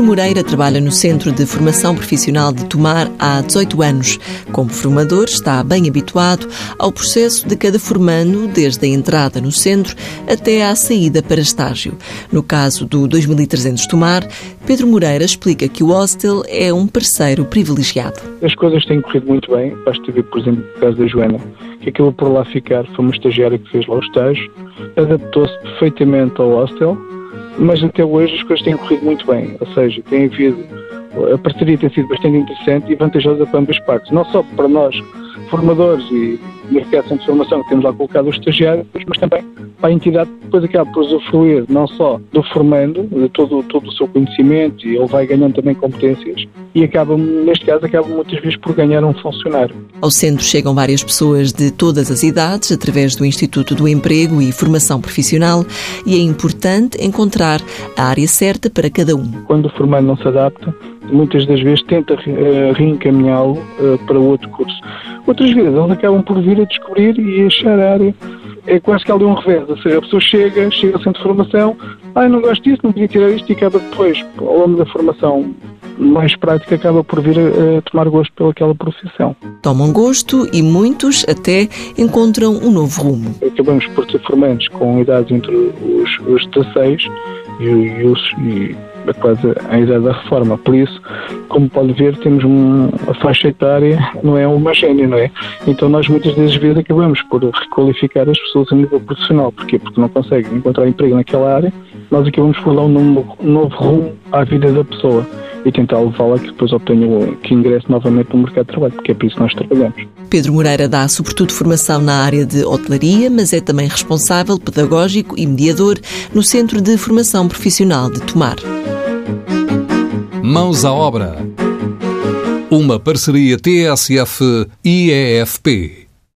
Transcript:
Pedro Moreira trabalha no Centro de Formação Profissional de Tomar há 18 anos. Como formador, está bem habituado ao processo de cada formando, desde a entrada no centro até à saída para estágio. No caso do 2300 Tomar, Pedro Moreira explica que o hostel é um parceiro privilegiado. As coisas têm corrido muito bem. Basta ver, por exemplo, o caso da Joana, que acabou por lá ficar, foi uma estagiária que fez lá o estágio, adaptou-se perfeitamente ao hostel mas até hoje as coisas têm corrido muito bem, ou seja, tem havido, a parceria tem sido bastante interessante e vantajosa para ambas partes, não só para nós, formadores e mercado de formação que temos lá colocado os estagiários, mas também para a entidade que depois acaba por usufruir não só do formando, de todo, todo o seu conhecimento e ele vai ganhando também competências e acaba, neste caso, acaba muitas vezes por ganhar um funcionário. Ao centro chegam várias pessoas de todas as idades através do Instituto do Emprego e Formação Profissional e é importante encontrar a área certa para cada um. Quando o formando não se adapta, muitas das vezes tenta uh, reencaminhá-lo uh, para outro curso. Outras vezes. Eles acabam por vir a descobrir e achar a área é quase que ali um revés, ou seja, a pessoa chega, chega ao centro de formação, ah, não gosto disso, não podia tirar isto e acaba depois, ao longo da formação mais prática, acaba por vir a, tomar gosto pelaquela profissão. Tomam gosto e muitos até encontram um novo rumo. Acabamos por ser formantes com idades entre os, os 16 e, e os... E, quase a idade da reforma. Por isso, como pode ver, temos um, a faixa etária não é homogénea, não é? Então nós muitas das vezes acabamos por requalificar as pessoas a nível profissional. Porquê? Porque não conseguem encontrar emprego naquela área, nós acabamos por dar um novo, um novo rumo à vida da pessoa e tentar levá-la que depois obtenha que ingresse novamente no mercado de trabalho, porque é por isso que nós trabalhamos. Pedro Moreira dá sobretudo formação na área de hotelaria, mas é também responsável pedagógico e mediador no Centro de Formação Profissional de Tomar. Mãos à obra. Uma parceria TSF-IEFP.